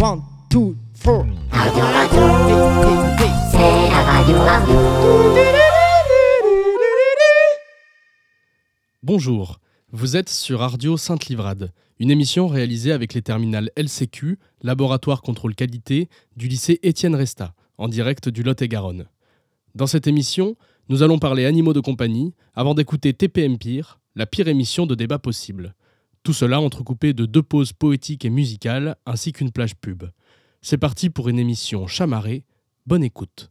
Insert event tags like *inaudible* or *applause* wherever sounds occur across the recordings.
One, two, four. Radio, radio, c'est la radio, radio. Bonjour, vous êtes sur Radio Sainte-Livrade, une émission réalisée avec les terminales LCQ, Laboratoire Contrôle Qualité, du lycée Étienne Resta, en direct du Lot-et-Garonne. Dans cette émission, nous allons parler animaux de compagnie avant d'écouter TPM Pire, la pire émission de débat possible. Tout cela entrecoupé de deux pauses poétiques et musicales ainsi qu'une plage pub. C'est parti pour une émission chamarrée. Bonne écoute.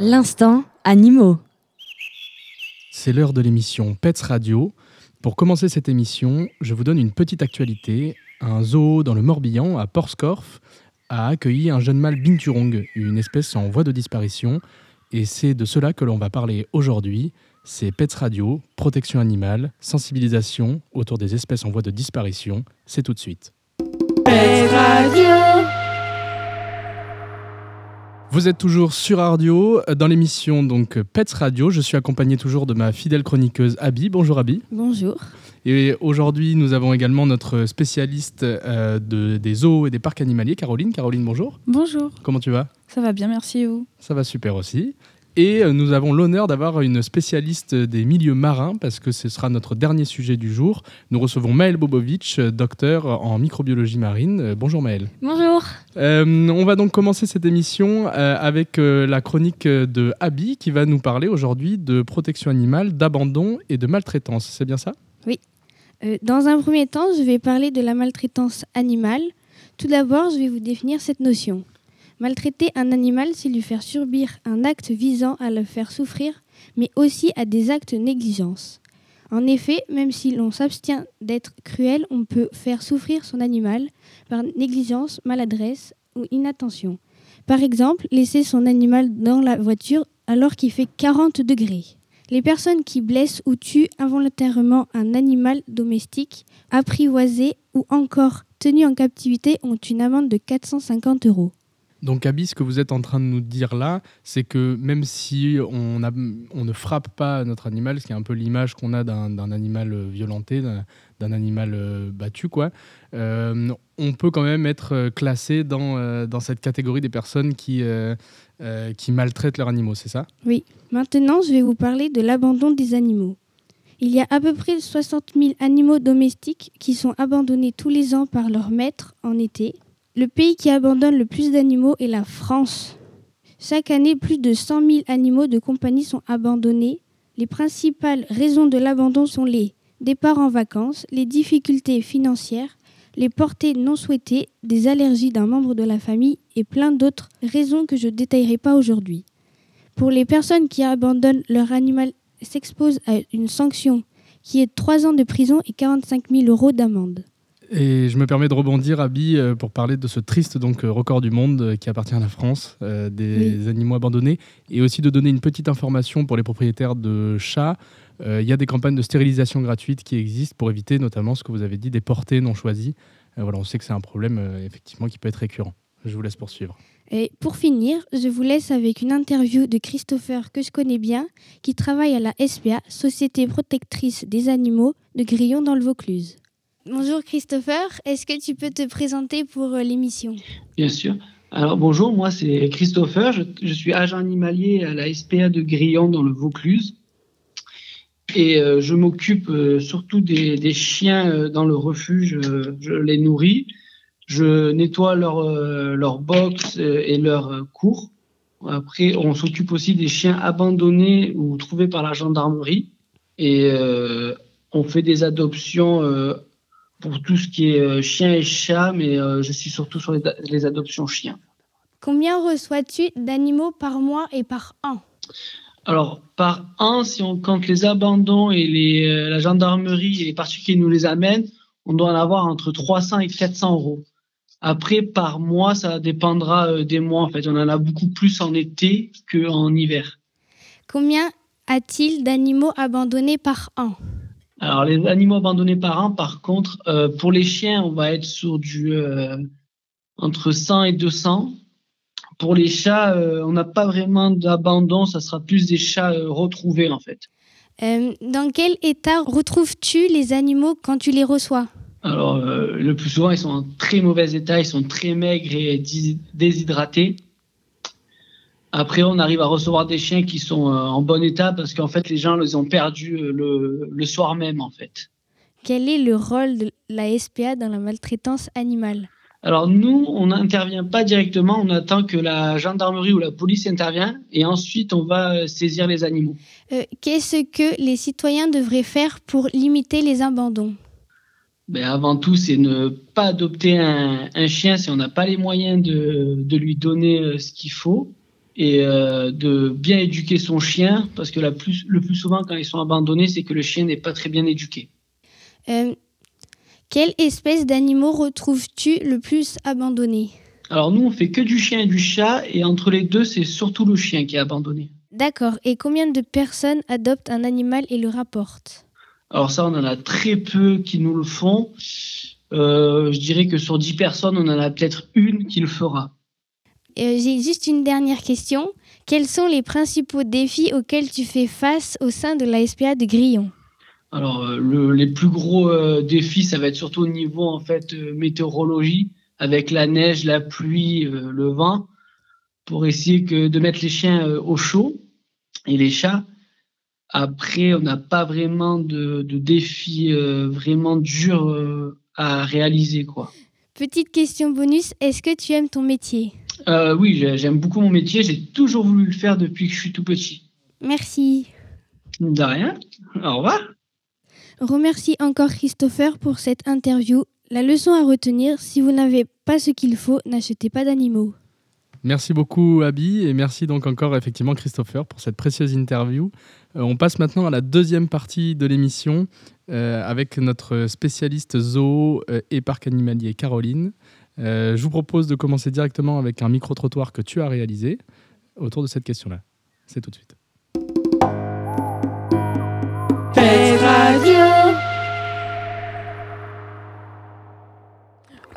L'instant animaux. C'est l'heure de l'émission Pets Radio. Pour commencer cette émission, je vous donne une petite actualité. Un zoo dans le Morbihan, à Porscorf, a accueilli un jeune mâle binturong, une espèce en voie de disparition. Et c'est de cela que l'on va parler aujourd'hui. C'est Pets Radio, protection animale, sensibilisation autour des espèces en voie de disparition. C'est tout de suite. Vous êtes toujours sur Radio, dans l'émission donc Pets Radio. Je suis accompagné toujours de ma fidèle chroniqueuse Abby. Bonjour Abby. Bonjour. Et aujourd'hui, nous avons également notre spécialiste euh, de, des zoos et des parcs animaliers, Caroline. Caroline, bonjour. Bonjour, Comment tu vas? Ça va bien, merci et vous? Ça va super aussi. Et euh, nous avons l'honneur d'avoir une spécialiste des milieux marins parce que ce sera notre dernier sujet du jour. Nous recevons Maël Bobovic, docteur en microbiologie marine. Euh, bonjour Maël. Bonjour. Euh, on va donc commencer cette émission euh, avec euh, la chronique de Abby qui va nous parler aujourd'hui de protection animale, d'abandon et de maltraitance. C'est bien ça? Euh, dans un premier temps, je vais parler de la maltraitance animale. Tout d'abord, je vais vous définir cette notion. Maltraiter un animal, c'est lui faire subir un acte visant à le faire souffrir, mais aussi à des actes négligence. En effet, même si l'on s'abstient d'être cruel, on peut faire souffrir son animal par négligence, maladresse ou inattention. Par exemple, laisser son animal dans la voiture alors qu'il fait 40 degrés. Les personnes qui blessent ou tuent involontairement un animal domestique, apprivoisé ou encore tenu en captivité ont une amende de 450 euros. Donc Abby, ce que vous êtes en train de nous dire là, c'est que même si on, ne frappe pas notre animal, ce qui est un peu l'image qu'on a d'un animal euh, violenté, d'un- animal euh, battu, quoi, euh, on peut quand même être classé dans, cette catégorie des personnes qui, maltraitent leurs animaux, c'est ça? Maintenant, je vais vous parler de l'abandon des animaux. Il y a à peu près 60 000 animaux domestiques qui sont abandonnés tous les ans par leur maître en été. Le pays qui abandonne le plus d'animaux est la France. Chaque année, plus de 100 000 animaux de compagnie sont abandonnés. Les principales raisons de l'abandon sont les départs en vacances, les difficultés financières, les portées non souhaitées, des allergies d'un membre de la famille et plein d'autres raisons que je ne détaillerai pas aujourd'hui. Pour les personnes qui abandonnent leur animal s'exposent à une sanction qui est de 3 ans de prison et 45 000 euros d'amende. Et je me permets de rebondir, Abby, euh, pour parler de ce triste donc, euh, record du monde euh, qui appartient à la France, euh, des animaux abandonnés, et aussi de donner une petite information pour les propriétaires de chats. Euh, Il y a des campagnes de stérilisation gratuites qui existent pour éviter notamment ce que vous avez dit, des portées non choisies. Euh, voilà, on sait que c'est un problème effectivement qui peut être récurrent. Je vous laisse poursuivre. Et pour finir, je vous laisse avec une interview de Christopher que je connais bien, qui travaille à la SPA, Société protectrice des animaux de Grillon dans le Vaucluse. Bonjour Christopher, est-ce que tu peux te présenter pour euh, l'émission? Bien sûr. Alors bonjour, moi c'est Christopher, je, suis agent animalier à la SPA de Grillon dans le Vaucluse. Et euh, je m'occupe euh, surtout des, chiens dans le refuge, je les nourris, je nettoie leur, leur box et leur cours. Après, on s'occupe aussi des chiens abandonnés ou trouvés par la gendarmerie. Et on fait des adoptions pour tout ce qui est euh, chien et chat, mais euh, je suis surtout sur les, les adoptions chiens. Combien reçois-tu d'animaux par mois et par an? Alors, par an, si on compte les abandons et les, euh, la gendarmerie et les particuliers nous les amènent, on doit en avoir entre 300 et 400 euros. Après, par mois, ça dépendra euh, des mois. En fait, on en a beaucoup plus en été qu'en hiver. Combien a-t-il d'animaux abandonnés par an? Alors, les animaux abandonnés par an, par contre, euh, pour les chiens, on va être sur du euh, entre 100 et 200. Pour les chats, euh, on n'a pas vraiment d'abandon, ça sera plus des chats retrouvés en fait. Dans quel état retrouves-tu les animaux quand tu les reçois? Alors, le plus souvent, ils sont en très mauvais état, ils sont très maigres et déshydratés. Après, on arrive à recevoir des chiens qui sont euh, en bon état parce qu'en fait, les gens les ont perdus euh, le, le soir même en fait. Quel est le rôle de la SPA dans la maltraitance animale? Alors nous, on n'intervient pas directement, on attend que la gendarmerie ou la police intervienne et ensuite on va euh, saisir les animaux. Euh, Qu'est-ce que les citoyens devraient faire pour limiter les abandons? Ben, avant tout, c'est ne pas adopter un, un chien si on n'a pas les moyens de, de lui donner ce qu'il faut et euh, de bien éduquer son chien parce que la plus, le plus souvent quand ils sont abandonnés, c'est que le chien n'est pas très bien éduqué. Euh, Quelle espèce d'animaux retrouves-tu le plus abandonnés? Alors nous, on fait que du chien et du chat et entre les deux, c'est surtout le chien qui est abandonné. D'accord. Et combien de personnes adoptent un animal et le rapportent? Alors ça, on en a très peu qui nous le font. Euh, je dirais que sur 10 personnes, on en a peut-être une qui le fera. Euh, J'ai juste une dernière question. Quels sont les principaux défis auxquels tu fais face au sein de la SPA de Grillon? Alors, euh, le- les plus gros euh, défis, ça va être surtout au niveau en fait météorologie, avec la neige, la pluie, le vent, pour essayer de mettre les chiens au chaud et les chats. Après, on n'a pas vraiment de, de défis vraiment durs à réaliser, quoi. Petite question bonus, est-ce que tu aimes ton métier Euh, oui, j'ai- j'aime beaucoup mon métier. J'ai toujours voulu le faire depuis que je suis tout petit. Merci. De rien. Au revoir. Remercie encore Christopher pour cette interview. La leçon à retenir, si vous n'avez pas ce qu'il faut, n'achetez pas d'animaux. Merci beaucoup Abby et merci donc encore effectivement Christopher pour cette précieuse interview. Euh, on passe maintenant à la deuxième partie de l'émission euh, avec notre spécialiste zoo euh, et parc animalier Caroline. Euh, je vous propose de commencer directement avec un micro-trottoir que tu as réalisé autour de cette question-là. C'est tout de suite.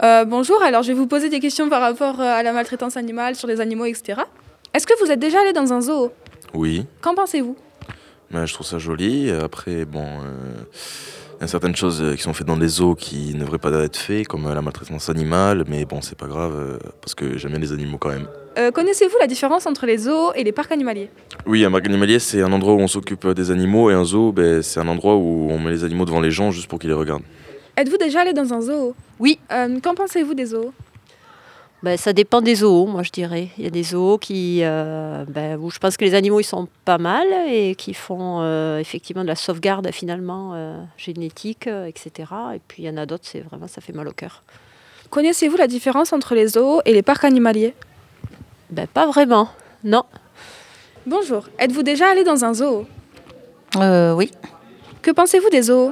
Euh, bonjour, alors je vais vous poser des questions par rapport à la maltraitance animale, sur les animaux, etc. Est-ce que vous êtes déjà allé dans un zoo? Oui, Qu'en pensez-vous? Mais je trouve ça joli. Après, bon, euh, il y a certaines choses euh, qui sont faites dans les zoos qui ne devraient pas être faites, comme euh, la maltraitance animale, mais bon, c'est pas grave, euh, parce que j'aime bien les animaux quand même. Euh, Connaissez-vous la différence entre les zoos et les parcs animaliers? Oui, un parc animalier, c'est un endroit où on s'occupe des animaux, et un zoo, ben, c'est un endroit où on met les animaux devant les gens juste pour qu'ils les regardent. Êtes-vous déjà allé dans un zoo? Oui. Euh, Qu'en pensez-vous des zoos Ben, ça dépend des zoos, moi je dirais. Il y a des zoos qui, euh, ben, où je pense que les animaux ils sont pas mal et qui font euh, effectivement de la sauvegarde finalement euh, génétique, etc. Et puis il y en a d'autres, c'est vraiment ça fait mal au cœur. Connaissez-vous la différence entre les zoos et les parcs animaliers? Ben pas vraiment, non. Bonjour, êtes-vous déjà allé dans un zoo? Euh, oui, Que pensez-vous des zoos?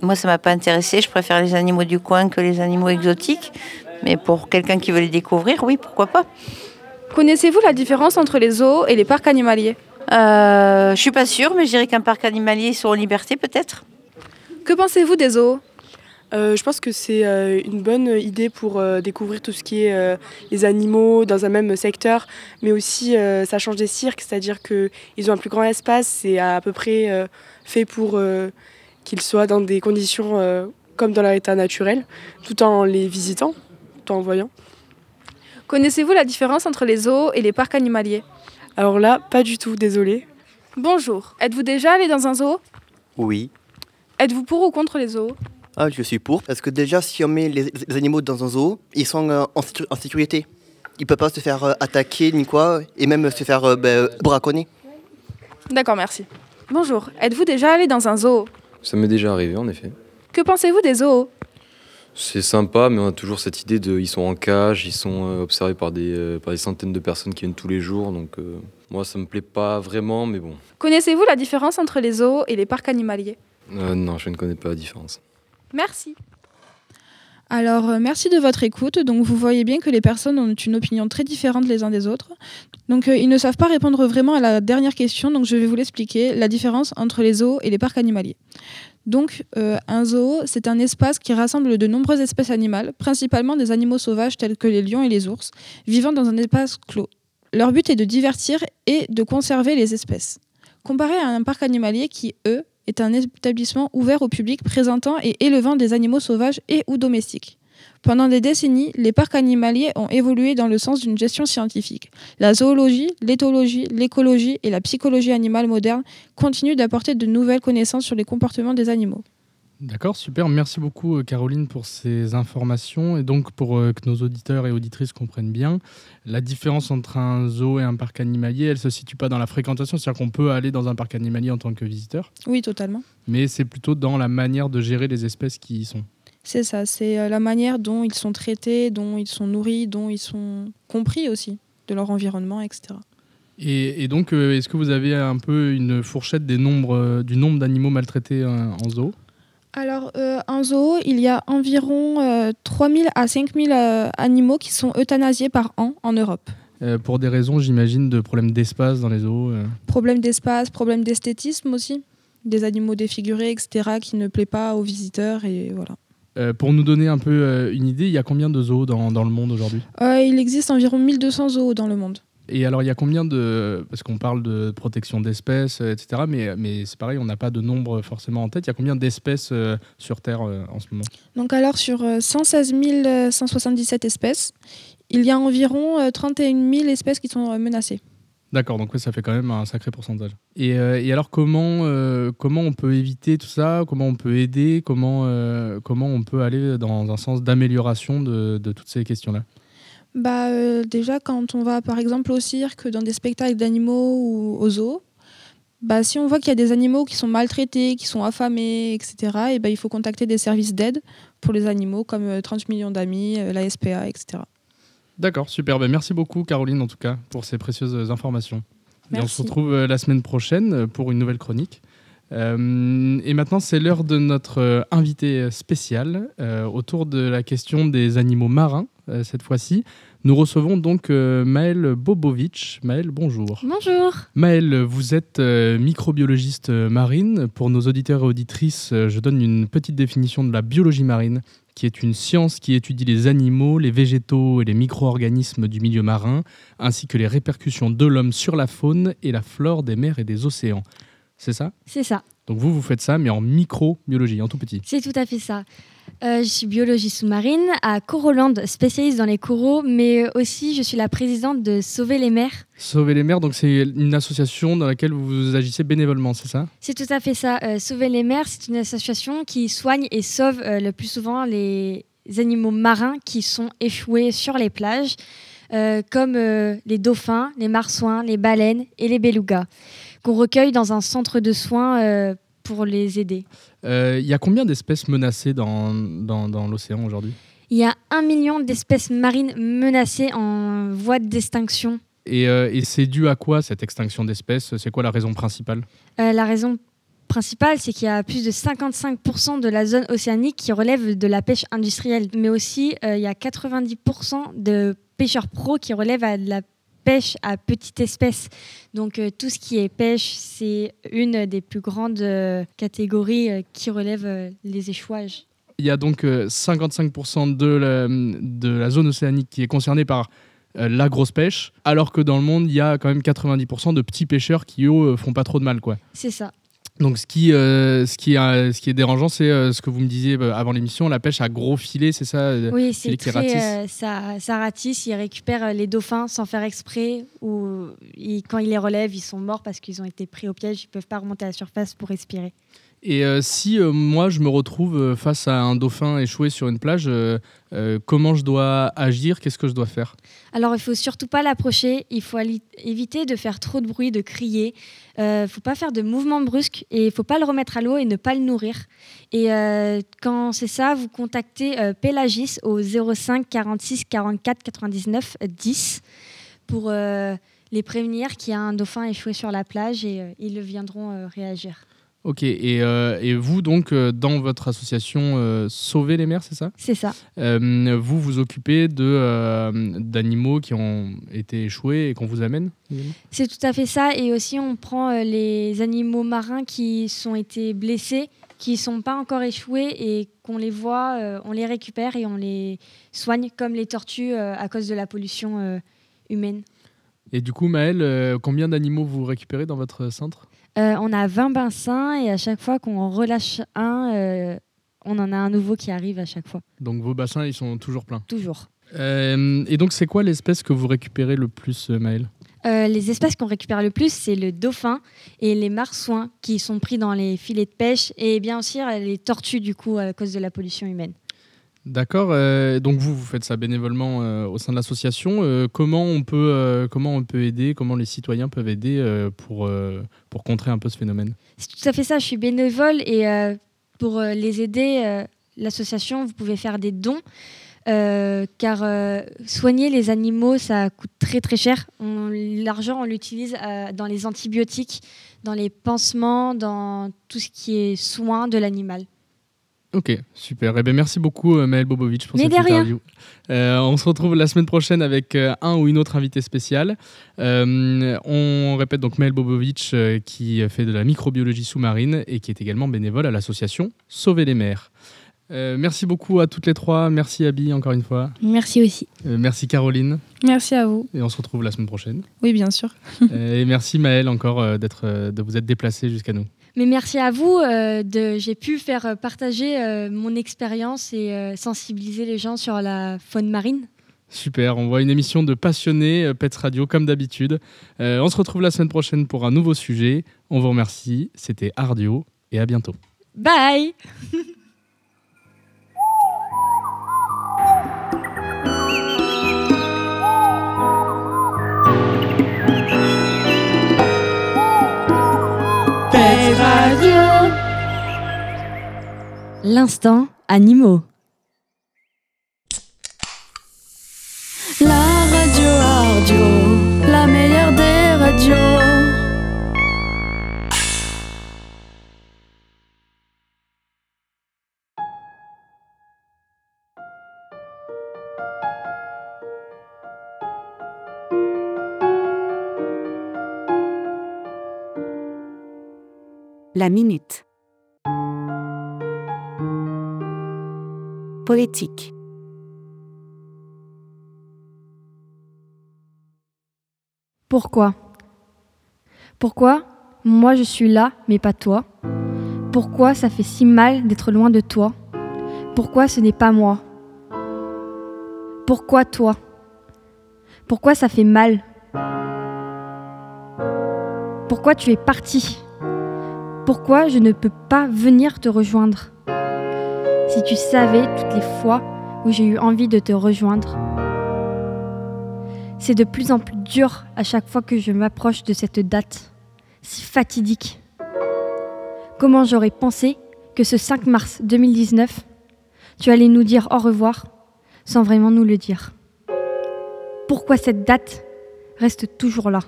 Moi ça m'a pas intéressé. Je préfère les animaux du coin que les animaux exotiques. Mais pour quelqu'un qui veut les découvrir, oui, pourquoi pas. Connaissez-vous la différence entre les zoos et les parcs animaliers? Euh, je suis pas sûre, mais je dirais qu'un parc animalier ils sont en liberté peut-être. Que pensez-vous des zoos? Euh, je pense que c'est euh, une bonne idée pour euh, découvrir tout ce qui est euh, les animaux dans un même secteur, mais aussi euh, ça change des cirques, c'est-à-dire qu'ils ont un plus grand espace, c'est à, peu près euh, fait pour euh, qu'ils soient dans des conditions euh, comme dans leur état naturel, tout en les visitant, tout en voyant. Connaissez-vous la différence entre les zoos et les parcs animaliers? Alors là, pas du tout, désolé. Bonjour, êtes-vous déjà allé dans un zoo? Oui. Êtes-vous pour ou contre les zoos? Ah, je suis pour. Parce que déjà, si on met les, les animaux dans un zoo, ils sont euh, en sécurité. Ils ne peuvent pas se faire euh, attaquer ni quoi, et même se faire euh, ben, braconner. D'accord, merci. Bonjour, êtes-vous déjà allé dans un zoo? Ça m'est déjà arrivé en effet. Que pensez-vous des zoos? C'est sympa, mais on a toujours cette idée de. Ils sont en cage, ils sont euh, observés par des, euh, par des centaines de personnes qui viennent tous les jours. Donc, euh, moi, ça me plaît pas vraiment, mais bon. Connaissez-vous la différence entre les zoos et les parcs animaliers? Euh, non, je ne connais pas la différence. Merci. Alors, euh, merci de votre écoute. Donc, vous voyez bien que les personnes ont une opinion très différente les uns des autres. Donc, euh, ils ne savent pas répondre vraiment à la dernière question. Donc, je vais vous l'expliquer la différence entre les zoos et les parcs animaliers. Donc, euh, un zoo, c'est un espace qui rassemble de nombreuses espèces animales, principalement des animaux sauvages tels que les lions et les ours, vivant dans un espace clos. Leur but est de divertir et de conserver les espèces. Comparé à un parc animalier qui, eux, est un établissement ouvert au public présentant et élevant des animaux sauvages et ou domestiques. Pendant des décennies, les parcs animaliers ont évolué dans le sens d'une gestion scientifique. La zoologie, l'éthologie, l'écologie et la psychologie animale moderne continuent d'apporter de nouvelles connaissances sur les comportements des animaux. D'accord, super. Merci beaucoup, euh, Caroline, pour ces informations. Et donc, pour euh, que nos auditeurs et auditrices comprennent bien, la différence entre un zoo et un parc animalier, elle ne se situe pas dans la fréquentation. C'est-à-dire qu'on peut aller dans un parc animalier en tant que visiteur. Oui, totalement. Mais c'est plutôt dans la manière de gérer les espèces qui y sont. C'est ça, c'est euh, la manière dont ils sont traités, dont ils sont nourris, dont ils sont compris aussi de leur environnement, etc. Et, et donc, est-ce que vous avez un peu une fourchette des nombres, du nombre d'animaux maltraités en zoo? Alors, euh, en zoo, il y a environ euh, 3000 à 5000 euh, animaux qui sont euthanasiés par an en Europe. Euh, pour des raisons, j'imagine, de problèmes d'espace dans les zoos Problèmes d'espace, problèmes d'esthétisme aussi. Des animaux défigurés, etc., qui ne plaisent pas aux visiteurs. Et voilà. Pour nous donner un peu une idée, il y a combien de zoos dans, dans le monde aujourd'hui? Il existe environ 1200 zoos dans le monde. Et alors, il y a combien de. Parce qu'on parle de protection d'espèces, etc. Mais, mais c'est pareil, on n'a pas de nombre forcément en tête. Il y a combien d'espèces euh, sur Terre euh, en ce moment? Donc, alors, sur 116 177 espèces, il y a environ 31 000 espèces qui sont menacées. D'accord, donc ça fait quand même un sacré pourcentage. Et, euh, alors, comment, comment on peut éviter tout ça? Comment on peut aider? Comment, comment on peut aller dans un sens d'amélioration de, toutes ces questions-là? Bah, euh, Déjà, quand on va par exemple au cirque, dans des spectacles d'animaux ou aux zoos, bah, si on voit qu'il y a des animaux qui sont maltraités, qui sont affamés, etc., et bah, il faut contacter des services d'aide pour les animaux comme 30 euh, millions d'amis, euh, la SPA, etc. D'accord, super. Bah, merci beaucoup Caroline en tout cas pour ces précieuses informations. Et on se retrouve la semaine prochaine pour une nouvelle chronique. Euh, et maintenant, c'est l'heure de notre invité spécial autour de la question des animaux marins cette fois-ci. Nous recevons donc euh, Maëlle Bobovic. Maëlle, bonjour. Bonjour. Maëlle, vous êtes euh, microbiologiste marine. Pour nos auditeurs et auditrices, euh, je donne une petite définition de la biologie marine, qui est une science qui étudie les animaux, les végétaux et les micro-organismes du milieu marin, ainsi que les répercussions de l'homme sur la faune et la flore des mers et des océans. C'est ça? C'est ça. Donc vous, vous faites ça, mais en microbiologie, en tout petit. C'est tout à fait ça. Euh, je suis biologie sous-marine à Coroland, spécialiste dans les coraux, mais aussi je suis la présidente de Sauver les mers. Sauver les mers, donc c'est une association dans laquelle vous agissez bénévolement, c'est ça? C'est tout à fait ça. Euh, Sauver les mers, c'est une association qui soigne et sauve euh, le plus souvent les animaux marins qui sont échoués sur les plages, comme les dauphins, les marsouins, les baleines et les belugas, qu'on recueille dans un centre de soins pour les aider. Il euh, y a combien d'espèces menacées dans, dans, dans l'océan aujourd'hui? Il y a un million d'espèces marines menacées en voie d'extinction. Et, euh, et c'est dû à quoi cette extinction d'espèces? C'est quoi la raison principale? Euh, La raison principale, c'est qu'il y a plus de 55% de la zone océanique qui relève de la pêche industrielle, mais aussi il y a 90% de pêcheurs pros qui relèvent à de la pêche à petite espèce. Donc euh, tout ce qui est pêche, c'est une des plus grandes euh, catégories euh, qui relève les échouages. Il y a donc 55% de la, de la zone océanique qui est concernée par la grosse pêche, alors que dans le monde, il y a quand même 90% de petits pêcheurs qui, eux, font pas trop de mal. quoi. C'est ça. Donc ce qui, euh, ce qui, euh, ce qui est dérangeant, c'est euh, ce que vous me disiez avant l'émission, la pêche à gros filets, c'est ça Oui, c'est très, ça, ça ratisse, ils récupèrent les dauphins sans faire exprès, ou quand ils les relèvent, ils sont morts parce qu'ils ont été pris au piège, ils ne peuvent pas remonter à la surface pour respirer. Et euh, si euh, moi je me retrouve euh, face à un dauphin échoué sur une plage, comment je dois agir? Qu'est-ce que je dois faire? Alors il faut surtout pas l'approcher, il faut éviter de faire trop de bruit, de crier, il faut pas faire de mouvements brusques et il faut pas le remettre à l'eau et ne pas le nourrir. Et quand c'est ça, vous contactez Pélagis au 05 46 44 99 10 pour les prévenir qu'il y a un dauphin échoué sur la plage et ils viendront réagir. Ok, et, euh, et vous, donc, euh, dans votre association euh, Sauver les mers, c'est ça? C'est ça. Euh, vous vous occupez d'animaux qui ont été échoués et qu'on vous amène C'est tout à fait ça. Et aussi, on prend les animaux marins qui sont été blessés, qui ne sont pas encore échoués et qu'on les voit, on les récupère et on les soigne, comme les tortues à cause de la pollution humaine. Et du coup, Maëlle, combien d'animaux vous récupérez dans votre centre? Euh, on a 20 bassins et à chaque fois qu'on en relâche un, euh, on en a un nouveau qui arrive à chaque fois. Donc vos bassins, ils sont toujours pleins. Toujours. Euh, et donc, c'est quoi l'espèce que vous récupérez le plus, Maëlle? Les espèces qu'on récupère le plus, c'est le dauphin et les marsouins qui sont pris dans les filets de pêche et bien aussi les tortues du coup à cause de la pollution humaine. D'accord. euh, donc vous, vous faites ça bénévolement euh, au sein de l'association. Euh, comment on peut, comment on peut aider Comment les citoyens peuvent aider pour pour contrer un peu ce phénomène? C'est tout à fait ça, je suis bénévole et pour les aider, l'association, vous pouvez faire des dons. car soigner les animaux, ça coûte très très cher. L'argent, on l'utilise dans les antibiotiques, dans les pansements, dans tout ce qui est soin de l'animal. Ok, super. Eh ben, merci beaucoup, euh, Maëlle Bobovic, pour Mais cette interview. Euh, on se retrouve la semaine prochaine avec euh, un ou une autre invité spéciale. Euh, on répète donc Maëlle Bobovic, euh, qui fait de la microbiologie sous-marine et qui est également bénévole à l'association Sauver les mers. Merci beaucoup à toutes les trois. Merci Abby, encore une fois. Merci aussi. Merci Caroline. Merci à vous. Et on se retrouve la semaine prochaine. Oui, bien sûr. Et merci Maëlle encore d'être, de vous être déplacée jusqu'à nous. Mais merci à vous, euh, de, j'ai pu faire euh, partager euh, mon expérience et euh, sensibiliser les gens sur la faune marine. Super, on voit une émission de passionnés, Pets Radio, comme d'habitude. On se retrouve la semaine prochaine pour un nouveau sujet. On vous remercie. C'était Ardio et à bientôt. Bye *laughs* L'instant animaux. La radio Ardio, la meilleure des radios. La minute. Pourquoi? Pourquoi moi je suis là mais pas toi? Pourquoi ça fait si mal d'être loin de toi? Pourquoi ce n'est pas moi? Pourquoi toi? Pourquoi ça fait mal? Pourquoi tu es parti? Pourquoi je ne peux pas venir te rejoindre? Si tu savais toutes les fois où j'ai eu envie de te rejoindre. C'est de plus en plus dur à chaque fois que je m'approche de cette date, si fatidique. Comment j'aurais pensé que ce 5 mars 2019, tu allais nous dire au revoir sans vraiment nous le dire? Pourquoi cette date reste toujours là?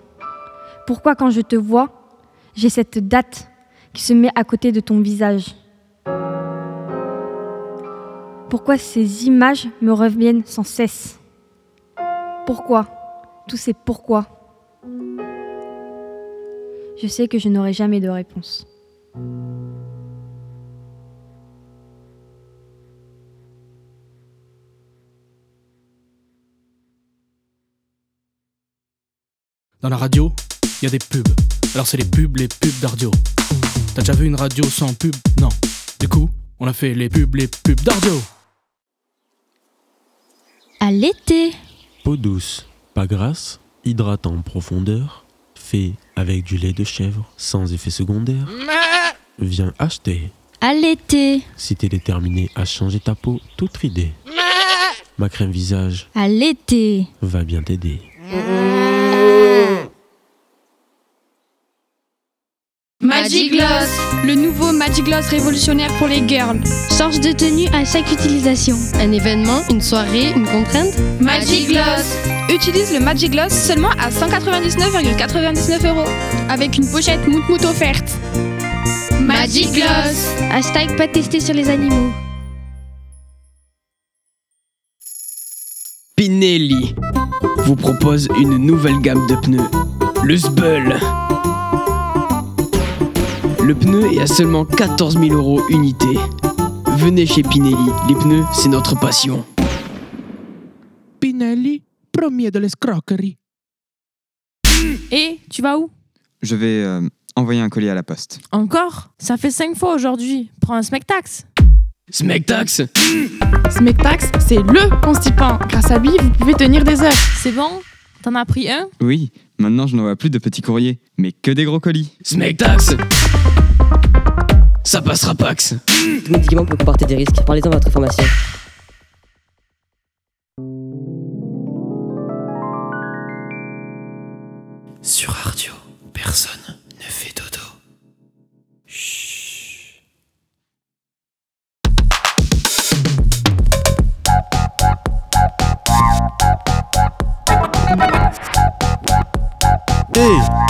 Pourquoi quand je te vois, j'ai cette date qui se met à côté de ton visage? Pourquoi ces images me reviennent sans cesse? Pourquoi? Tous ces pourquoi? Je sais que je n'aurai jamais de réponse. Dans la radio, il y a des pubs. Alors c'est les pubs, les pubs d'Ardio. T'as déjà vu une radio sans pub? Non. Du coup, on a fait les pubs, les pubs d'Ardio. À l'été. Peau douce, pas grasse, hydratant en profondeur, fait avec du lait de chèvre, sans effet secondaire. Viens acheter. À l'été. Si t'es déterminé à changer ta peau, toute ridée. Ma crème visage À l'été. va bien t'aider. Magic Gloss, le nouveau Magic Gloss révolutionnaire pour les girls. Change de tenue à chaque utilisation. Un événement, une soirée, une contrainte? Magic Gloss Utilise le Magic Gloss seulement à 199,99 euros. avec une pochette mout mout offerte. Magic Magic Gloss. Hashtag pas testé sur les animaux. Pinelli vous propose une nouvelle gamme de pneus, le Sbull. Le pneu est à seulement 14 000 euros unité. Venez chez Pinelli, les pneus, c'est notre passion. Pinelli, premier de l'escroquerie. Et tu vas où? Je vais euh, envoyer un colis à la poste. Encore? Ça fait 5 fois aujourd'hui. Prends un Smectax. Smectax? Smectax, c'est LE constipant. Grâce à lui, vous pouvez tenir des heures. C'est bon? T'en as pris un? Oui, maintenant je n'envoie plus de petits courriers, mais que des gros colis. Smectax? Ça passera Pax Tout médicament peut comporter des risques. Parlez-en à votre pharmacien. Sur Radio, personne ne fait dodo. Chut.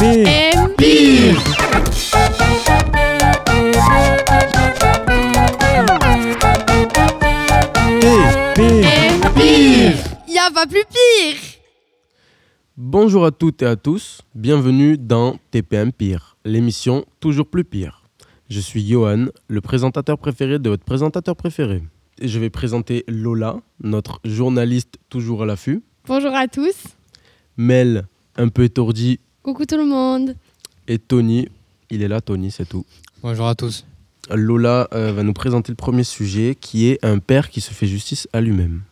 Y a pas plus pire Bonjour à toutes et à tous, bienvenue dans TPM Pire, l'émission toujours plus pire. Je suis Johan, le présentateur préféré de votre présentateur préféré. Et je vais présenter Lola, notre journaliste toujours à l'affût. Bonjour à tous. Mel, un peu étourdi. Coucou tout le monde. Et Tony, il est là, Tony, c'est tout. Bonjour à tous. Lola euh, va nous présenter le premier sujet qui est un père qui se fait justice à lui-même.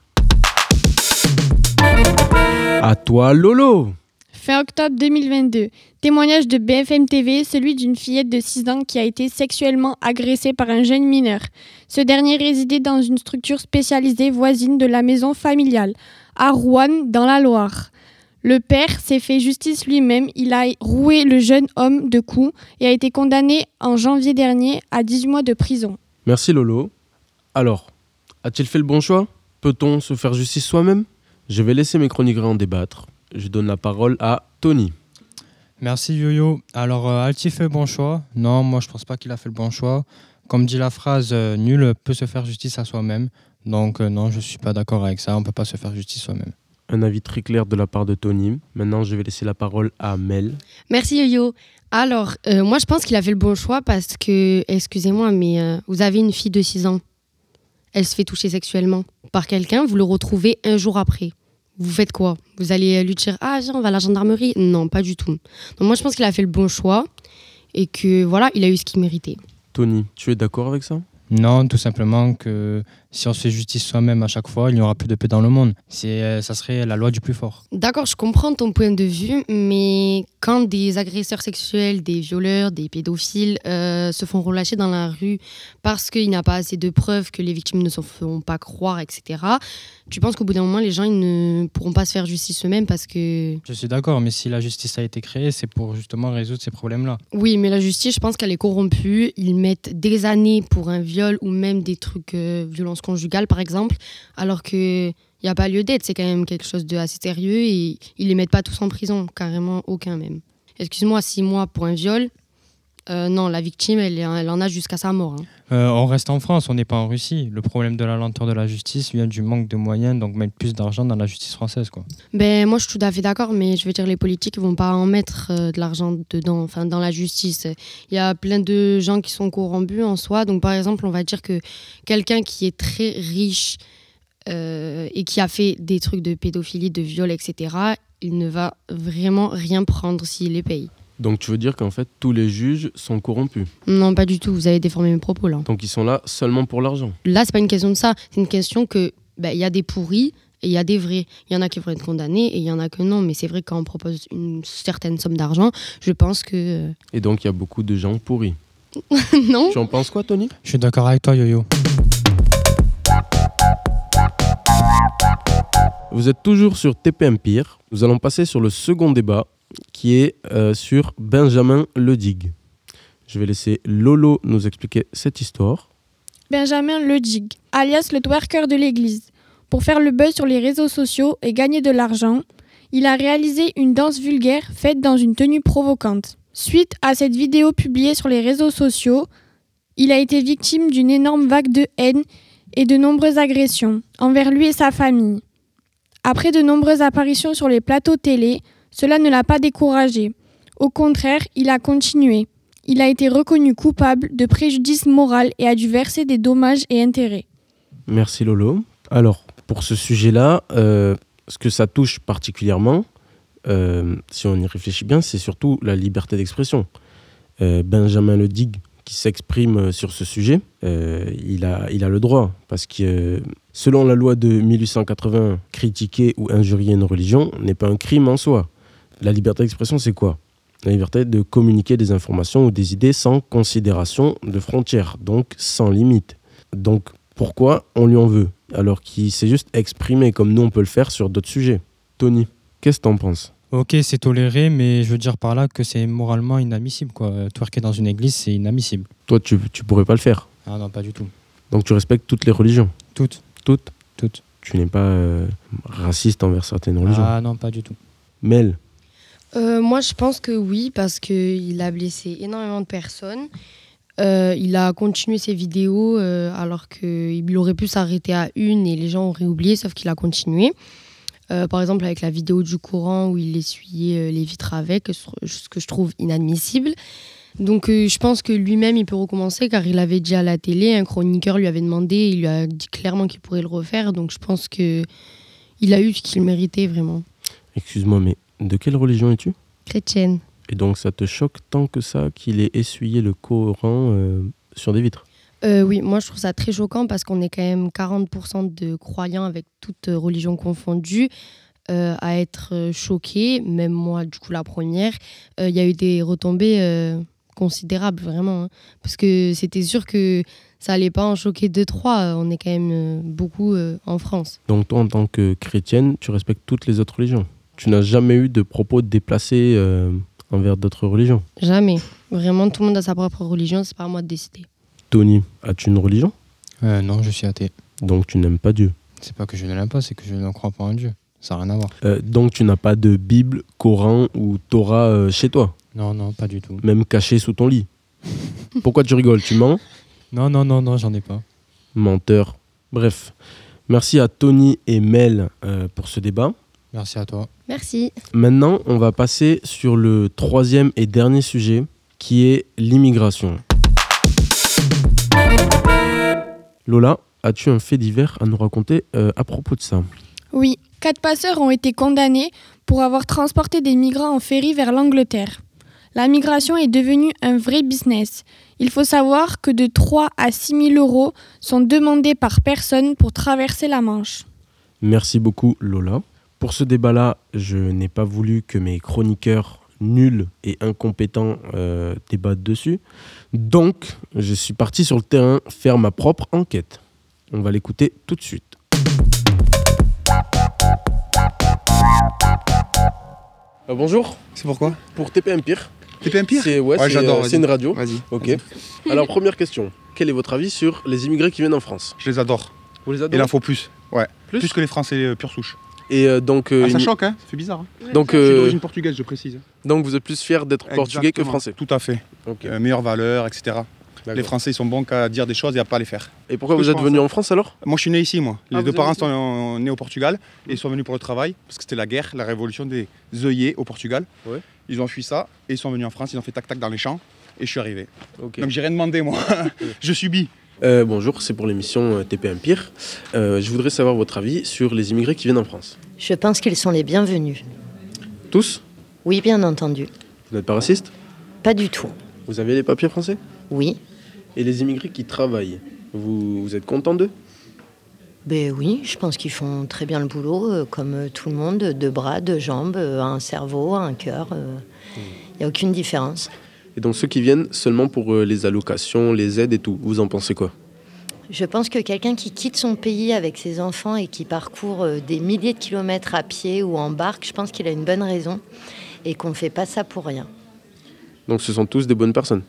À toi, Lolo Fin octobre 2022. Témoignage de BFM TV, celui d'une fillette de 6 ans qui a été sexuellement agressée par un jeune mineur. Ce dernier résidait dans une structure spécialisée voisine de la maison familiale, à Rouen, dans la Loire. Le père s'est fait justice lui-même. Il a roué le jeune homme de coups et a été condamné en janvier dernier à 18 mois de prison. Merci Lolo. Alors, a-t-il fait le bon choix? Peut-on se faire justice soi-même? Je vais laisser mes chroniqueurs en débattre. Je donne la parole à Tony. Merci Yo-Yo. Alors, euh, a-t-il fait le bon choix Non, moi je pense pas qu'il a fait le bon choix. Comme dit la phrase, euh, nul peut se faire justice à soi-même. Donc euh, non, je suis pas d'accord avec ça. On peut pas se faire justice soi-même. Un avis très clair de la part de Tony. Maintenant, je vais laisser la parole à Mel. Merci Yo-Yo. Alors, euh, moi je pense qu'il a fait le bon choix parce que, excusez-moi, mais euh, vous avez une fille de 6 ans. Elle se fait toucher sexuellement par quelqu'un, vous le retrouvez un jour après. Vous faites quoi? Vous allez lui dire Ah, viens, on va à la gendarmerie Non, pas du tout. Donc, moi je pense qu'il a fait le bon choix et que voilà, il a eu ce qu'il méritait. Tony, tu es d'accord avec ça? Non, tout simplement que si on se fait justice soi-même à chaque fois, il n'y aura plus de paix dans le monde. C'est, euh, ça serait la loi du plus fort. D'accord, je comprends ton point de vue, mais quand des agresseurs sexuels, des violeurs, des pédophiles euh, se font relâcher dans la rue parce qu'il n'y a pas assez de preuves que les victimes ne se feront pas croire, etc., tu penses qu'au bout d'un moment, les gens ils ne pourront pas se faire justice eux-mêmes parce que... Je suis d'accord, mais si la justice a été créée, c'est pour justement résoudre ces problèmes-là. Oui, mais la justice, je pense qu'elle est corrompue. Ils mettent des années pour un viol ou même des trucs euh, violence conjugale, par exemple, alors que il n'y a pas lieu d'être. C'est quand même quelque chose de assez sérieux et ils les mettent pas tous en prison, carrément aucun même. Excuse-moi, six mois pour un viol, euh, non, la victime, elle, elle en a jusqu'à sa mort. hein. Euh, on reste en France, on n'est pas en Russie. Le problème de la lenteur de la justice vient du manque de moyens, donc mettre plus d'argent dans la justice française. Quoi. Ben, moi, je suis tout à fait d'accord, mais je veux dire, les politiques ne vont pas en mettre euh, de l'argent dedans, enfin, dans la justice. Il y a plein de gens qui sont corrompus en soi. Donc, par exemple, on va dire que quelqu'un qui est très riche et qui a fait des trucs de pédophilie, de viol, etc., il ne va vraiment rien prendre s'il les paye. Donc tu veux dire qu'en fait, tous les juges sont corrompus. Non, pas du tout. Vous avez déformé mes propos là. Donc ils sont là seulement pour l'argent. Là, c'est pas une question de ça. C'est une question que ben, il y a des pourris et il y a des vrais. Il y en a qui vont être condamnés et il y en a que non. Mais c'est vrai que quand on propose une certaine somme d'argent, je pense que Et donc il y a beaucoup de gens pourris. *laughs* non. Tu en penses quoi, Tony? Je suis d'accord avec toi, Yo-Yo. Vous êtes toujours sur TP Empire. Nous allons passer sur le second débat qui est euh, sur Benjamin Ledig. Je vais laisser Lolo nous expliquer cette histoire. Benjamin Ledig, alias le twerker de l'église. Pour faire le buzz sur les réseaux sociaux et gagner de l'argent, il a réalisé une danse vulgaire faite dans une tenue provocante. Suite à cette vidéo publiée sur les réseaux sociaux, Il a été victime d'une énorme vague de haine et de nombreuses agressions envers lui et sa famille. Après de nombreuses apparitions sur les plateaux télé, cela ne l'a pas découragé. Au contraire, il a continué. Il a été reconnu coupable de préjudice moral et a dû verser des dommages et intérêts. Merci Lolo. Alors, pour ce sujet-là, euh, ce que ça touche particulièrement, euh, si on y réfléchit bien, c'est surtout la liberté d'expression. Euh, Benjamin Ledig, qui s'exprime sur ce sujet, il, a, il a le droit, parce que selon la loi de 1880, critiquer ou injurier une religion n'est pas un crime en soi. La liberté d'expression, c'est quoi? La liberté de communiquer des informations ou des idées sans considération de frontières, donc sans limite. Donc pourquoi on lui en veut alors qu'il s'est juste exprimé comme nous on peut le faire sur d'autres sujets? Tony, qu'est-ce que t'en penses? Ok, c'est toléré, mais je veux dire par là que c'est moralement inadmissible. Quoi. Twerker dans une église, c'est inadmissible. Toi, tu, tu pourrais pas le faire. Ah non, pas du tout. Donc tu respectes toutes les religions? Toutes. Toutes? Toutes. Tu n'es pas euh, raciste envers certaines religions? Ah non, pas du tout. Mel, Euh, moi, je pense que oui, parce qu'il a blessé énormément de personnes. Euh, il a continué ses vidéos euh, alors qu'il aurait pu s'arrêter à une et les gens auraient oublié, sauf qu'il a continué. Par exemple, avec la vidéo du courant où il essuyait les vitres avec, ce que je trouve inadmissible. Donc, je pense que lui-même, il peut recommencer car il avait dit à la télé, un chroniqueur lui avait demandé, il lui a dit clairement qu'il pourrait le refaire. Donc, je pense que il a eu ce qu'il méritait vraiment. excuse-moi, mais de quelle religion es-tu? Chrétienne. Et donc ça te choque tant que ça qu'il ait essuyé le Coran euh, sur des vitres? Euh, oui, moi je trouve ça très choquant parce qu'on est quand même 40% de croyants avec toutes religions confondues euh, à être euh, choqués, même moi du coup la première. Euh, Il y a eu des retombées euh, considérables vraiment, hein. parce que c'était sûr que ça allait pas en choquer deux trois. On est quand même euh, beaucoup euh, en France. Donc toi, en tant que chrétienne, tu respectes toutes les autres religions? Tu n'as jamais eu de propos déplacés euh, envers d'autres religions? Jamais. Vraiment, tout le monde a sa propre religion. C'est pas à moi de décider. Tony, as-tu une religion? Euh, non, je suis athée. Donc tu n'aimes pas Dieu? C'est pas que je ne l'aime pas, c'est que je ne crois pas en Dieu. Ça n'a rien à voir. Euh, Donc tu n'as pas de Bible, Coran ou Torah euh, chez toi? Non, non, pas du tout. Même caché sous ton lit? *laughs* Pourquoi tu rigoles? Tu mens? Non, non, non, non, j'en ai pas. Menteur. Bref. Merci à Tony et Mel euh, pour ce débat. Merci à toi. Merci. Maintenant, on va passer sur le troisième et dernier sujet, qui est l'immigration. Lola, as-tu un fait divers à nous raconter euh, à propos de ça? Oui, quatre passeurs ont été condamnés pour avoir transporté des migrants en ferry vers l'Angleterre. La migration est devenue un vrai business. Il faut savoir que de 3 à 6 000 euros sont demandés par personne pour traverser la Manche. Merci beaucoup, Lola. Pour ce débat-là, je n'ai pas voulu que mes chroniqueurs nuls et incompétents euh, débattent dessus. Donc, je suis parti sur le terrain faire ma propre enquête. On va l'écouter tout de suite. Euh, bonjour. C'est pourquoi Pour TP Empire. TP Empire? C'est ouais, j'adore, euh, c'est une radio. Vas-y, Ok. Alors première question. Quel est votre avis sur les immigrés qui viennent en France? Je les adore. Vous les adorez? en faut plus. Ouais. Plus? Plus, que les Français pure souche. Et euh, donc euh, Ah, ça une- choque, hein Ça fait bizarre. hein. Donc, Je suis euh, d'origine portugaise, je précise. donc vous êtes plus fier d'être portugais que français. Tout à fait. Ok. Euh, meilleures valeurs, etc. Les Français, ils sont bons qu'à dire des choses et à pas les faire. Et pourquoi vous êtes venu hein. en France alors? Moi, je suis né ici, moi. Les Ah, deux parents sont nés au Portugal et ils sont venus pour le travail parce que c'était la guerre, la révolution des œillets au Portugal. Ouais. Ils ont fui ça et ils sont venus en France. Ils ont fait tac-tac dans les champs et je suis arrivé. Ok. Donc, j'ai rien demandé, moi. *laughs* je subis. Euh, bonjour, c'est pour l'émission euh, TP Empire. Euh, je voudrais savoir votre avis sur les immigrés qui viennent en France. Je pense qu'ils sont les bienvenus. Tous? Oui, bien entendu. Vous n'êtes pas raciste? Pas du tout. Vous avez les papiers français? Oui. Et les immigrés qui travaillent, vous, vous êtes content d'eux? Ben oui, je pense qu'ils font très bien le boulot, euh, comme tout le monde, deux bras, deux jambes, un cerveau, un cœur. Il n'y a aucune différence. Et donc ceux qui viennent seulement pour euh, les allocations, les aides et tout, vous en pensez quoi? Je pense que quelqu'un qui quitte son pays avec ses enfants et qui parcourt euh, des milliers de kilomètres à pied ou en barque, je pense qu'il a une bonne raison et qu'on ne fait pas ça pour rien. Donc ce sont tous des bonnes personnes?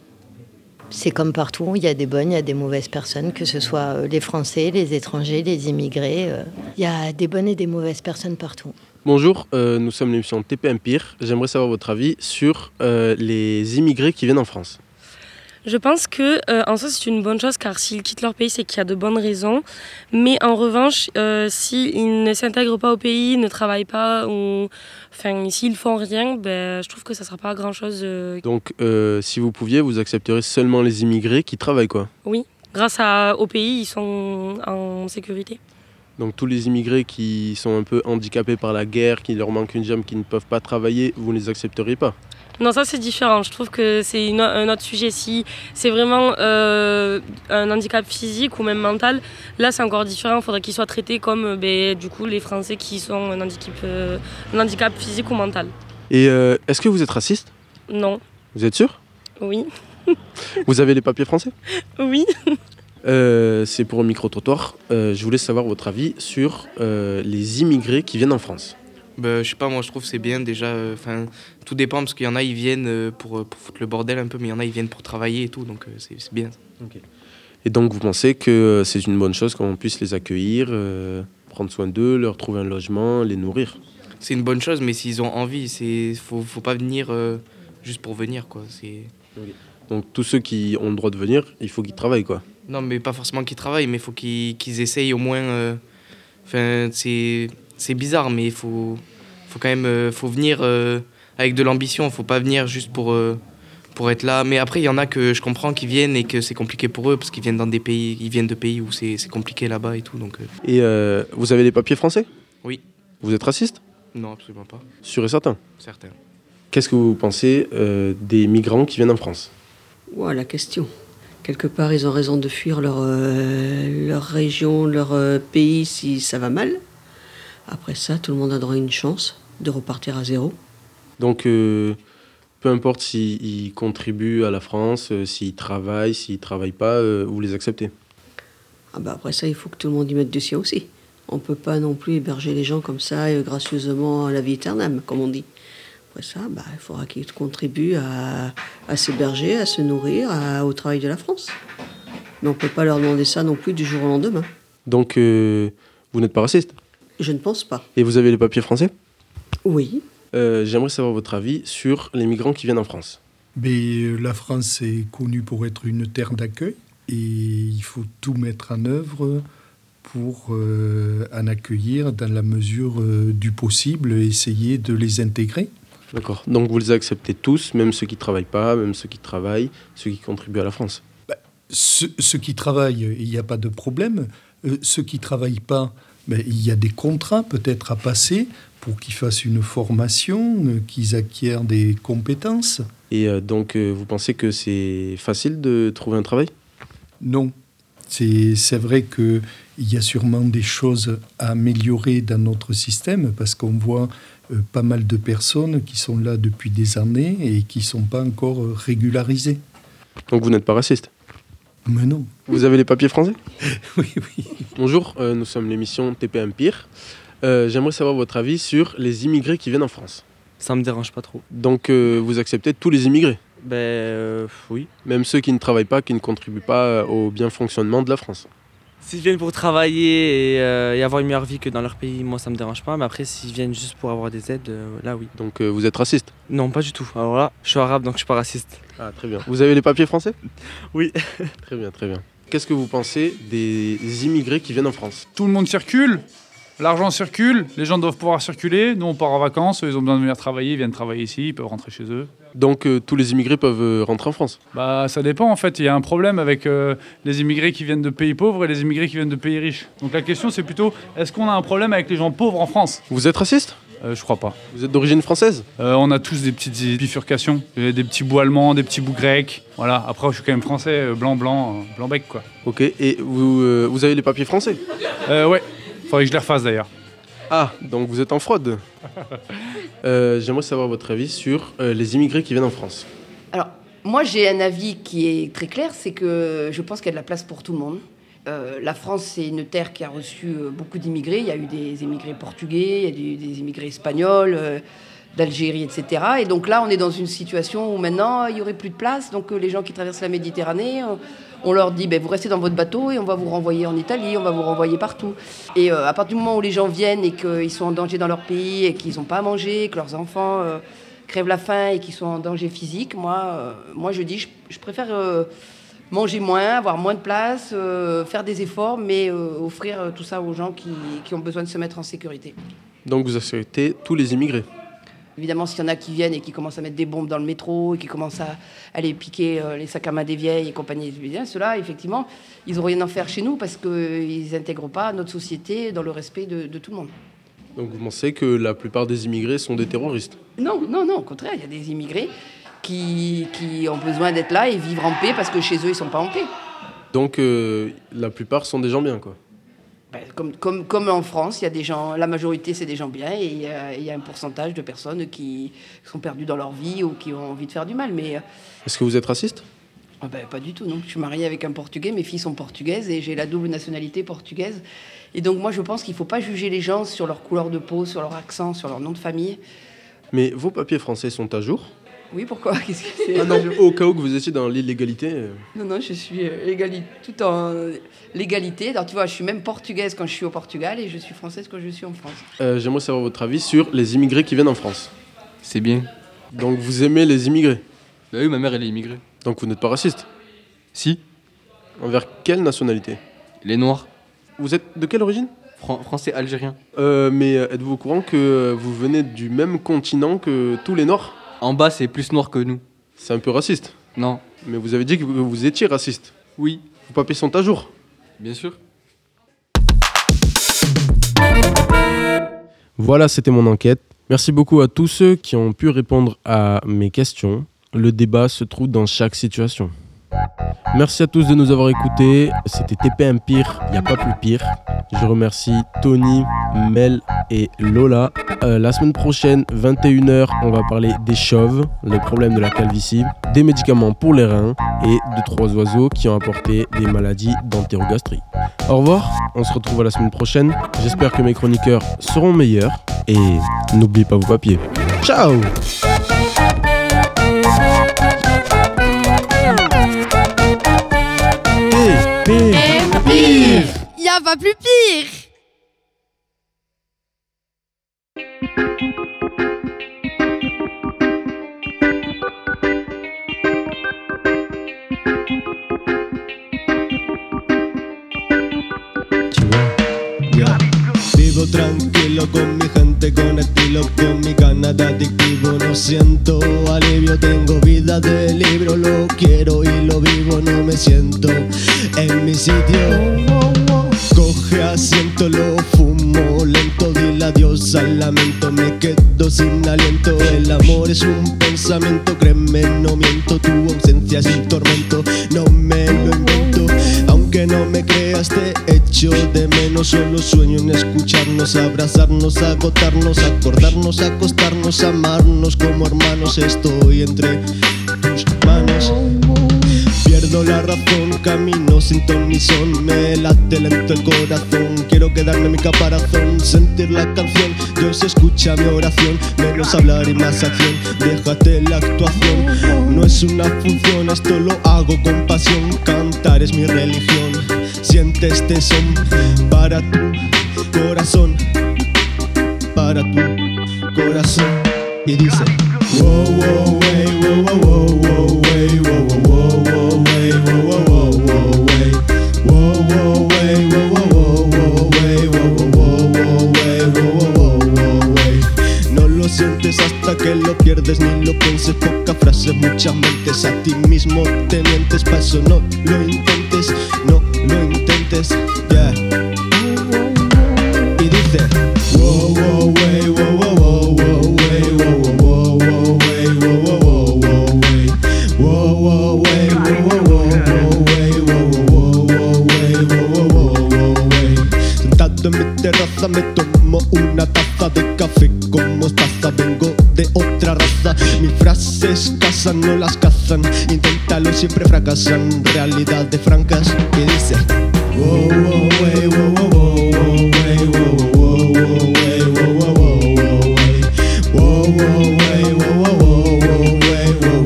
C'est comme partout, il y a des bonnes, il y a des mauvaises personnes, que ce soit euh, les Français, les étrangers, les immigrés. Il y a des bonnes et des mauvaises personnes partout. Bonjour, euh, nous sommes l'émission TP Empire. J'aimerais savoir votre avis sur euh, les immigrés qui viennent en France. Je pense que euh, en soi c'est une bonne chose car s'ils quittent leur pays c'est qu'il y a de bonnes raisons. Mais en revanche, s'ils ne s'intègrent pas au pays, ne travaillent pas ou enfin s'ils font rien, ben, je trouve que ça sera pas grand chose. Donc si vous pouviez, vous accepteriez seulement les immigrés qui travaillent quoi Oui, grâce à, au pays ils sont en sécurité. Donc tous les immigrés qui sont un peu handicapés par la guerre, qui leur manque une jambe, qui ne peuvent pas travailler, vous ne les accepteriez pas non, ça c'est différent. Je trouve que c'est un autre sujet. Si c'est vraiment euh, un handicap physique ou même mental, là c'est encore différent. Il faudrait qu'ils soient traités comme euh, ben, du coup les Français qui sont un handicap, euh, un handicap physique ou mental. Et est-ce que vous êtes raciste? Non. Vous êtes sûr? Oui. vous avez les papiers français? Oui. C'est pour un micro-trottoir. je voulais savoir votre avis sur les immigrés qui viennent en France. Bah, je sais pas, moi je trouve c'est bien déjà. Euh, enfin, tout dépend parce qu'il y en a ils viennent euh, pour, pour, foutre le bordel un peu, mais il y en a ils viennent pour travailler et tout, donc euh, c'est bien. Et donc vous pensez que c'est une bonne chose qu'on puisse les accueillir, prendre soin d'eux, leur trouver un logement, les nourrir? C'est une bonne chose, mais s'ils ont envie, c'est faut, faut pas venir juste pour venir quoi. Donc tous ceux qui ont le droit de venir, il faut qu'ils travaillent quoi. Non, mais pas forcément qu'ils travaillent, mais il faut qu'ils essayent au moins. Enfin, c'est c'est bizarre, mais il faut, faut quand même euh, faut venir euh, avec de l'ambition. Il faut pas venir juste pour, euh, pour être là. Mais après, il y en a que je comprends qui viennent et que c'est compliqué pour eux parce qu'ils viennent dans des pays, ils viennent de pays où c'est compliqué là-bas et tout. Donc, Et vous avez les papiers français? Oui. Vous êtes raciste? Non, absolument pas. Sûr et certain? Certain. Qu'est-ce que vous pensez des migrants qui viennent en France? Ouais, la question. Quelque part, ils ont raison de fuir leur, leur région, leur pays si ça va mal. Après ça, tout le monde a droit à une chance de repartir à zéro. Donc, euh, peu importe s'ils contribuent à la France, euh, s'ils travaillent, s'ils ne travaillent pas, euh, vous les acceptez ah bah Après ça, il faut que tout le monde y mette du sien aussi. On ne peut pas non plus héberger les gens comme ça, gracieusement à la vie éternelle, comme on dit. Après ça, bah, il faudra qu'ils contribuent à, à s'héberger, à se nourrir, au travail de la France. Mais on ne peut pas leur demander ça non plus du jour au lendemain. Donc, vous n'êtes pas raciste? Je ne pense pas. Et vous avez les papiers français? Oui. Euh, j'aimerais savoir votre avis sur les migrants qui viennent en France. Mais euh, la France est connue pour être une terre d'accueil et il faut tout mettre en œuvre pour euh, en accueillir dans la mesure du possible, essayer de les intégrer. D'accord. Donc vous les acceptez tous, même ceux qui ne travaillent pas, même ceux qui travaillent, ceux qui contribuent à la France bah, ceux, qui travaillent, il n'y a pas de problème. ceux qui ne travaillent pas, il y a des contrats peut-être à passer pour qu'ils fassent une formation, euh, qu'ils acquièrent des compétences. Et euh, donc, euh, vous pensez que c'est facile de trouver un travail? Non. C'est vrai qu'il y a sûrement des choses à améliorer dans notre système parce qu'on voit pas mal de personnes qui sont là depuis des années et qui ne sont pas encore régularisées. Donc vous n'êtes pas raciste? Mais non. Vous avez les papiers français? *laughs* Oui, oui. Bonjour, euh, nous sommes l'émission TP Empire. Euh, j'aimerais savoir votre avis sur les immigrés qui viennent en France. Ça me dérange pas trop. Donc euh, vous acceptez tous les immigrés? Ben oui. Même ceux qui ne travaillent pas, qui ne contribuent pas au bien fonctionnement de la France S'ils viennent pour travailler et, avoir une meilleure vie que dans leur pays, moi ça me dérange pas. Mais après, s'ils viennent juste pour avoir des aides, là oui. Donc vous êtes raciste? Non, pas du tout. Alors là, je suis arabe donc je suis pas raciste. Ah, très bien. Vous avez les papiers français? *laughs* Oui. très bien, très bien. Qu'est-ce que vous pensez des immigrés qui viennent en France? Tout le monde circule, l'argent circule, les gens doivent pouvoir circuler. Nous, on part en vacances, ils ont besoin de venir travailler, ils viennent travailler ici, ils peuvent rentrer chez eux. Donc euh, tous les immigrés peuvent euh, rentrer en France? Bah ça dépend en fait. Il y a un problème avec euh, les immigrés qui viennent de pays pauvres et les immigrés qui viennent de pays riches. Donc la question c'est plutôt est-ce qu'on a un problème avec les gens pauvres en France? Vous êtes raciste? Euh, je crois pas. Vous êtes d'origine française? Euh, On a tous des petites bifurcations. Des petits bouts allemands, des petits bouts grecs. Voilà. Après, je suis quand même français, blanc, blanc, blanc bec, quoi. Ok. Et vous, vous avez les papiers français? Ouais. Faudrait que je les refasse d'ailleurs. Ah, donc vous êtes en fraude *laughs* J'aimerais savoir votre avis sur les immigrés qui viennent en France. Alors, moi, j'ai un avis qui est très clair c'est que je pense qu'il y a de la place pour tout le monde. Euh, la France, c'est une terre qui a reçu euh, beaucoup d'immigrés. Il y a eu des immigrés portugais, il y a eu des immigrés espagnols, euh, d'Algérie, etc. Et donc là, on est dans une situation où maintenant, il n'y aurait plus de place. Donc les gens qui traversent la Méditerranée, on leur dit, ben, vous restez dans votre bateau et on va vous renvoyer en Italie, on va vous renvoyer partout. Et à partir du moment où les gens viennent et qu'ils sont en danger dans leur pays et qu'ils n'ont pas à manger, que leurs enfants crèvent la faim et qui sont en danger physique. Moi, euh, moi je dis, je, je préfère euh, manger moins, avoir moins de place, euh, faire des efforts, mais euh, offrir euh, tout ça aux gens qui, qui ont besoin de se mettre en sécurité. Donc vous acceptez tous les immigrés? Évidemment, s'il y en a qui viennent et qui commencent à mettre des bombes dans le métro et qui commencent à aller piquer euh, les sacs à main des vieilles et compagnie, ceux-là, effectivement, ils n'ont rien à faire chez nous parce qu'ils n'intègrent pas notre société dans le respect de, de tout le monde. Donc vous pensez que la plupart des immigrés sont des terroristes? Non, non, non, au contraire, il y a des immigrés qui, qui ont besoin d'être là et vivre en paix parce que chez eux, ils ne sont pas en paix. Donc euh, la plupart sont des gens bien, quoi. Ben, comme, comme, comme en France, il y a des gens, la majorité c'est des gens bien et il y, a, il y a un pourcentage de personnes qui sont perdues dans leur vie ou qui ont envie de faire du mal. Mais euh, Est-ce que vous êtes raciste? Ah ben, pas du tout, non. Je suis mariée avec un Portugais, mes filles sont portugaises et j'ai la double nationalité portugaise. Et donc moi je pense qu'il ne faut pas juger les gens sur leur couleur de peau, sur leur accent, sur leur nom de famille. Mais vos papiers français sont à jour? Oui, pourquoi? *laughs* Qu'est-ce que c'est? Ah non, au cas où que vous étiez dans l'illégalité. euh, Non, non, je suis euh, tout en légalité. Alors tu vois, je suis même portugaise quand je suis au Portugal et je suis française quand je suis en France. euh, J'aimerais savoir votre avis sur les immigrés qui viennent en France. C'est bien. Donc vous aimez les immigrés? Bah oui, ma mère elle est immigrée. Donc vous n'êtes pas raciste? Si. Envers quelle nationalité? Les Noirs. Vous êtes de quelle origine? Fran- français algérien. Euh, mais êtes-vous au courant que vous venez du même continent que tous les Noirs? En bas, c'est plus noir que nous. C'est un peu raciste. Non. Mais vous avez dit que vous vous étiez raciste. Oui. Vos papiers sont à jour. Bien sûr. Voilà, c'était mon enquête. Merci beaucoup à tous ceux qui ont pu répondre à mes questions. Le débat se trouve dans chaque situation. Merci à tous de nous avoir écoutés. C'était TPM Pire, il n'y a pas plus pire. Je remercie Tony, Mel et Lola. Euh, la semaine prochaine, 21h, on va parler des chauves, les problèmes de la calvitie, des médicaments pour les reins et de trois oiseaux qui ont apporté des maladies d'entérogastrie. Au revoir, on se retrouve à la semaine prochaine. J'espère que mes chroniqueurs seront meilleurs et n'oubliez pas vos papiers. Ciao pire. Y a pas plus pire. Vivo tranquilo con mi gente, con estilo, con mi Canadá adictivo. No siento alivio, tengo vida de libro, lo quiero y lo vivo, no me siento en mi sitio. Coge asiento, lo fumo lento, dile adiós al lamento, me quedo sin aliento. El amor es un pensamiento, créeme, no miento, tu ausencia es un tormento, no me lo invento. Aunque no me creas, te echo de menos. Solo sueño en escucharnos, abrazarnos, agotarnos, acordarnos, acostarnos, amarnos como hermanos. Estoy entre. Pierdo la razón, camino sin ton ni son. Me late lento el corazón Quiero quedarme en mi caparazón. Sentir la canción Dios escucha mi oración. Menos hablar y más acción Déjate la actuación. No es una función Esto lo hago con pasión. Cantar es mi religión Siente este son. Para tu corazón Para tu corazón. Y dice Wow, wow, wow, wow, wow, wow, wow, que lo pierdes ni lo pienses Poca frase, muchas mentes. A ti mismo te mientes Pa' eso no lo intentes No lo intentes wow, wey, wow, wow, wow, wey, wow,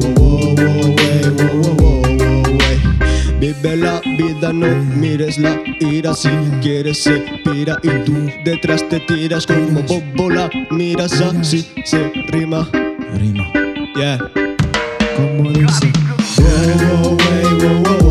wow, wow, wow, wey. Vive la vida, no mires la ira Si quieres se pira y tú detrás te tiras Como bobo la miras así se rima rima. Yeah. como dice. whoa, whoa. go.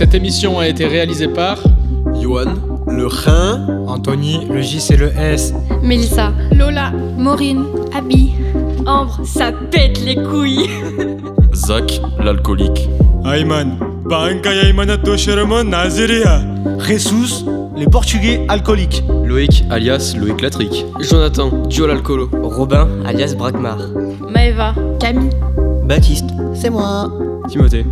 Cette émission a été réalisée par Johan, le Rhin, Anthony, le J c'est le S. Mélissa, Lola, Maureen, Abby, Ambre, ça pète les couilles. *laughs* Zach, l'alcoolique. Ayman, Banka Yaimanato Sherman Naziria. Jesus, les Portugais alcooliques. Loïc, alias Loïc Latric. Jonathan, Joe l'alcoolo. Robin, alias Brakmar. Maëva, Camille, Baptiste, c'est moi. Timothée,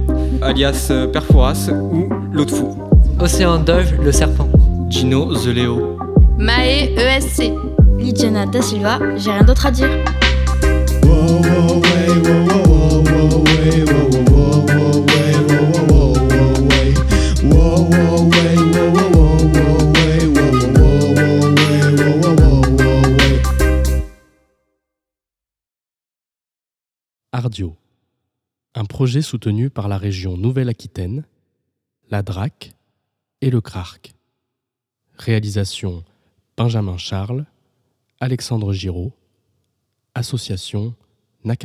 alias euh, Perforas ou l'autre fou. Océan Dove, le serpent. Gino, The Léo. Maë, ESC. Lidiana Da Silva, j'ai rien d'autre à dire. Ardio, un projet soutenu par la région Nouvelle-Aquitaine, la DRAC et le CRARC. Réalisation Benjamin Charles, Alexandre Giraud, Association N'a.